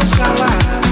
shall I?